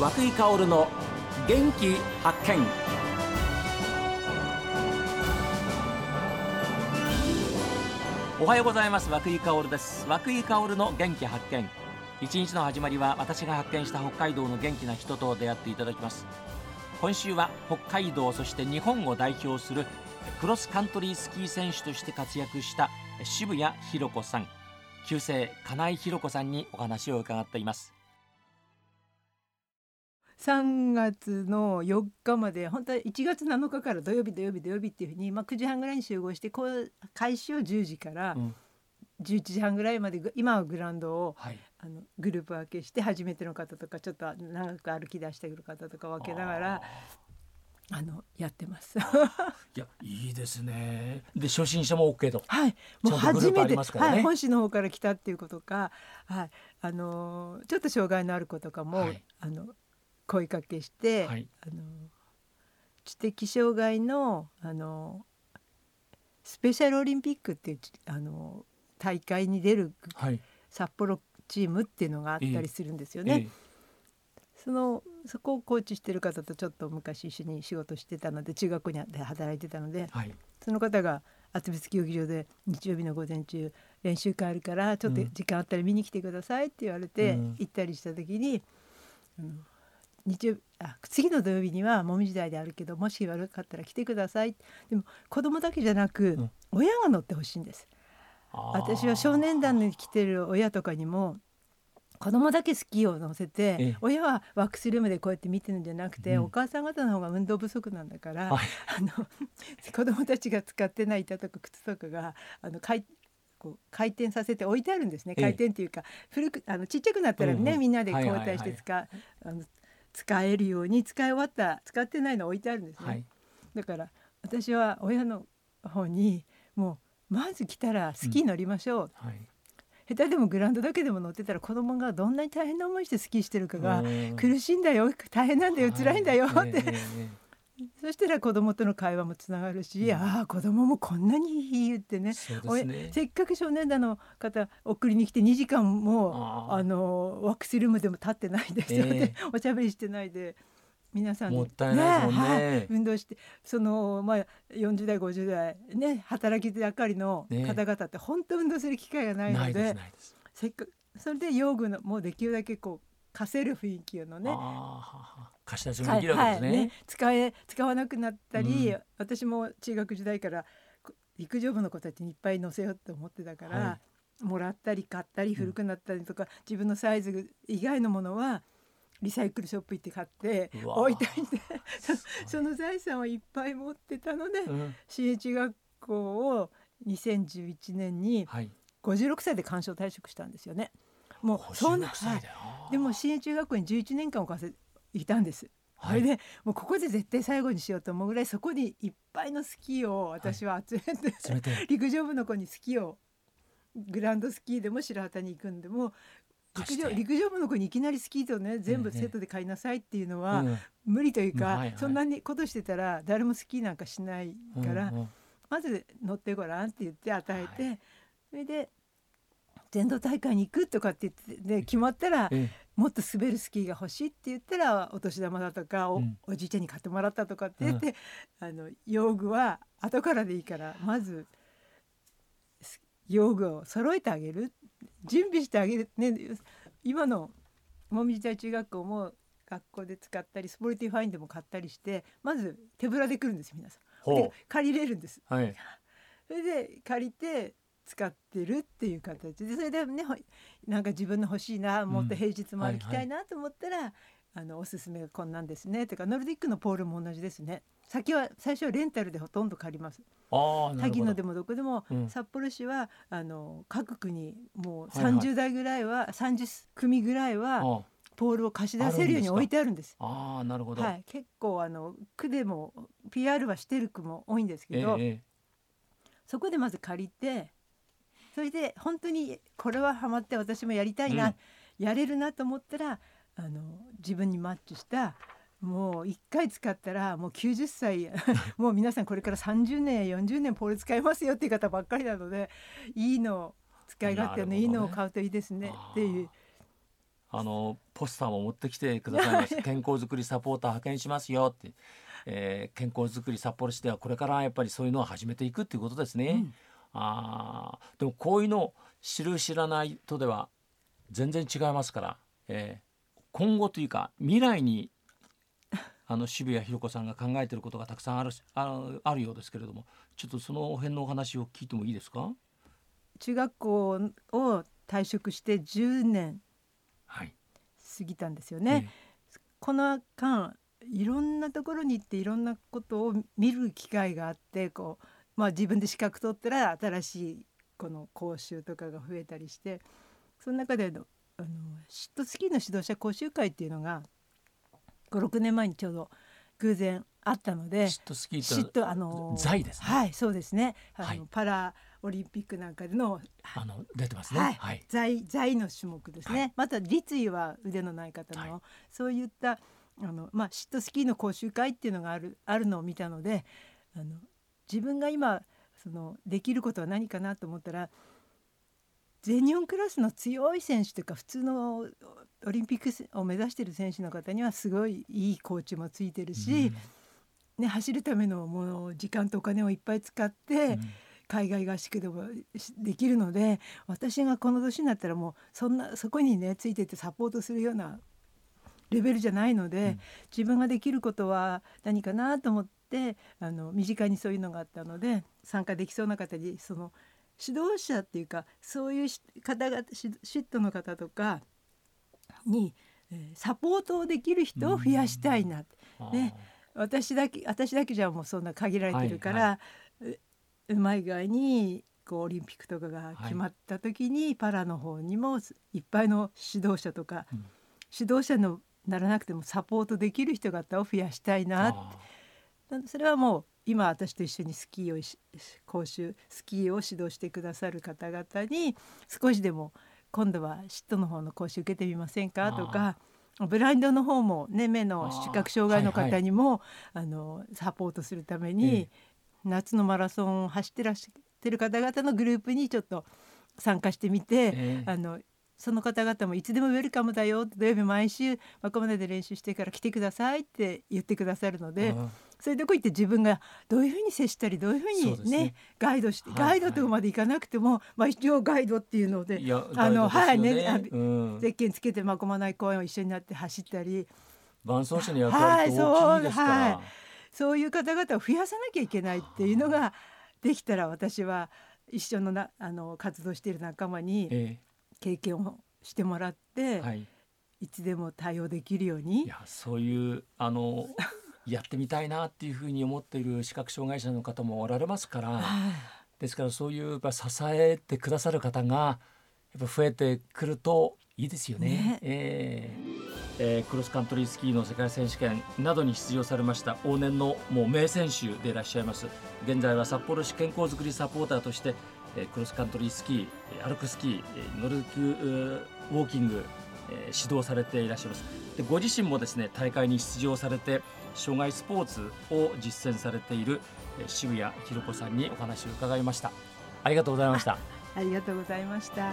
和久井薫の元気発見。おはようございます。和久井薫です。和久井薫の元気発見。一日の始まりは私が発見した北海道の元気な人と出会っていただきます。今週は北海道そして日本を代表するクロスカントリースキー選手として活躍した渋谷博子さん。旧姓金井博子さんにお話を伺っています。3月の4日まで本当は1月7日から土曜日土曜日土曜日っていうふうに、まあ、9時半ぐらいに集合してこう開始を10時から11時半ぐらいまで今はグラウンドを、はい、あのグループ分けして初めての方とかちょっと長く歩き出してくる方とか分けながらあのやってます。いやいいですね。で初心者も OK と。はい。もう初めて、ね、はい、本市の方から来たっていうことか、はい、あのちょっと障害のある子とかも、はい、あの声かけして、はい、あの知的障害のあのスペシャルオリンピックっていうあの大会に出る札幌チームっていうのがあったりするんですよね。ええ。そのそこをコーチしてる方とちょっと昔一緒に仕事してたので中学校に働いてたので、はい、その方が厚別競技場で日曜日の午前中練習会あるからちょっと時間あったら見に来てくださいって言われて、行ったりした時に、うん、日曜あ次の土曜日にはもみじ台であるけどもし悪かったら来てください。でも子供だけじゃなく、親が乗ってほしいんです。私は少年団に来てる親とかにも子供だけスキーを乗せて親はワックスルームでこうやって見てるんじゃなくて、うん、お母さん方の方が運動不足なんだから、はい、あの 子供たちが使ってない板とか靴とかがあのかいこう回転させて置いてあるんですね。回転っていうか、古くあのちっちゃくなったらね、うん、みんなで交代して使,、あの使えるように使い終わった使ってないの置いてあるんですね。はい、だから私は親の方にもうまず来たらスキー乗りましょう、うん。はい。下手でもグラウンドだけでも乗ってたら子供がどんなに大変な思いしてスキーしてるかが苦しいんだよ。大変なんだよ。辛いんだよって、そしたら子供との会話もつながるし、うん、ああ子供もこんなに言ってね、ね、せっかく少年団の方送りに来て2時間もあのワックスルームでも立ってないで、えー、おしゃべりしてないで。皆さんもったいないですもんね、ねはい、運動してそのまあ40代50代ね働き盛りの方々って本当運動する機会がないので、せっかそれで用具のもうできるだけこう貸せる雰囲気のね。貸し出しもできるわけですね。はいはい。ね、使え使わなくなったり、うん、私も中学時代から陸上部の子たちにいっぱい乗せようと思ってたから、はい、もらったり買ったり古くなったりとか、うん、自分のサイズ以外のものはリサイクルショップ行って買って置いといて その財産をいっぱい持ってたので、うん、学校を2011年に56歳で鑑賞退職したんですよね。もうそんな、はい、でも新越中学校に11年間おかせいたんです。はい、それでもうここで絶対最後にしようと思うぐらいそこにいっぱいのスキーを私は集めてはい、て。陸上部の子にスキーをグランドスキーでも白旗に行くんでも陸上陸上部の子にいきなりスキーとね全部セットで買いなさいっていうのは無理というか、そんなにことしてたら誰もスキーなんかしないから、まず乗ってごらんって言って与えて、それで全道大会に行くとかって言ってで決まったら、もっと滑るスキーが欲しいって言ったらお年玉だとかお,、おじいちゃんに買ってもらったとかって言って、あの用具は後からでいいからまず用具を揃えてあげる。準備してあげる。ね今の紅葉台中学校も学校で使ったりスポルティファインでも買ったりしてまず手ぶらで来るんです皆さん。で借りれるんです。はい、それで借りて使ってるっていう形。でそれでねなんか自分の欲しいなもっと平日も歩きたいなと思ったら、うんはいはい、あのおすすめがこんなんですねとか。ノルディックのポールも同じですね。先は最初はレンタルでほとんど借ります。萩野でもどこでも、うん、札幌市はあの各区にもう30台ぐらいは、はいはい、30組ぐらいはポールを貸し出せるように置いてあるんです。ああなるほど。はい、結構あの区でも PR はしてる区も多いんですけど、え。そこでまず借りてそれで本当にこれはハマって私もやりたいな、うん、やれるなと思ったらあの自分にマッチしたもう1回使ったらもう90歳 もう皆さんこれから30年や40年ポール使いますよっていう方ばっかりなのでいいの使い勝手のいいのを買うといいですねっていう。あのポスターも持ってきてくださいまし 健康づくりサポーター派遣しますよって、えー、健康づくり札幌市ではこれからやっぱりそういうのを始めていくっていうことですね。うん、あでもこういうの知る知らないとでは全然違いますから、えー、今後というか未来にあの渋谷弘子さんが考えていることがたくさんあるああるようですけれどもちょっとその辺のお話を聞いてもいいですか？中学校を退職して10年過ぎたんですよね。はいこの間いろんなところに行っていろんなことを見る機会があってこう、まあ、自分で資格取ったら新しいこの講習とかが増えたりしてその中でのあのシットスキーの指導者講習会っていうのが56年前にちょうど偶然あったのでシットスキーってあの財ですね。はいそうですね。あの、はい、パラオリンピックなんかでのあの出てますね、はい。はい、財財の種目ですね、はい、また立位は腕のない方の、そういったあのまあシットスキーの講習会っていうのがあるあるのを見たのであの自分が今そのできることは何かなと思ったら全日本クラスの強い選手というか普通のオリンピックを目指している選手の方にはすごいいいコーチもついてるし、うん、ね、走るためのもの時間とお金をいっぱい使って、うん、海外合宿でもできるので私がこの年になったらもうそんなそこにねついててサポートするようなレベルじゃないので、うん、自分ができることは何かなと思ってあの身近にそういうのがあったので参加できそうな方にその指導者っていうかそういう方々シットの方とかに、えー、サポートをできる人を増やしたいな、ね、私だけ私だけじゃもうそんな限られてるから、はいはい、うまい具合にこうオリンピックとかが決まった時に、はい、パラの方にもいっぱいの指導者とか、うん、指導者のならなくてもサポートできる人方を増やしたいなってそれはもう今私と一緒にスキーを講習スキーを指導してくださる方々に少しでも今度はシットの方の講習受けてみませんか？とかブラインドの方も、ね、目の視覚障害の方にもあ、はいはい、のサポートするために、え夏のマラソンを走ってらっしゃってる方々のグループにちょっと参加してみて、えあのその方々もいつでもウェルカムだよ土曜日毎週ここまで練習してから来てくださいって言ってくださるのでそういうとこ行って自分がどういうふうに接したりどういうふうにね、ね、ガイドして、ガイドとこまで行かなくても、まあ、一応ガイドっていうのであの、はいね、うん、ゼッケンつけてまこまない公園を一緒になって走ったり。伴走者の役割って大きいですから、はい、そういう方々を増やさなきゃいけないっていうのができたら私は一緒のなあの活動している仲間に経験をしてもらって、はい、いつでも対応できるように。いやそういうあのやってみたいなっていうふうに思っている視覚障害者の方もおられますから、ですからそういうやっぱ支えてくださる方がやっぱ増えてくるといいですよね。ね。えー、えー、クロスカントリースキーの世界選手権などに出場されました往年のもう名選手でいらっしゃいます。現在は札幌市健康づくりサポーターとしてえクロスカントリースキー歩くスキーノルディックウォーキング、え指導されていらっしゃいます。でご自身もですね大会に出場されて障害スポーツを実践されている渋谷弘子さんにお話を伺いました。ありがとうございました。ありがとうございました。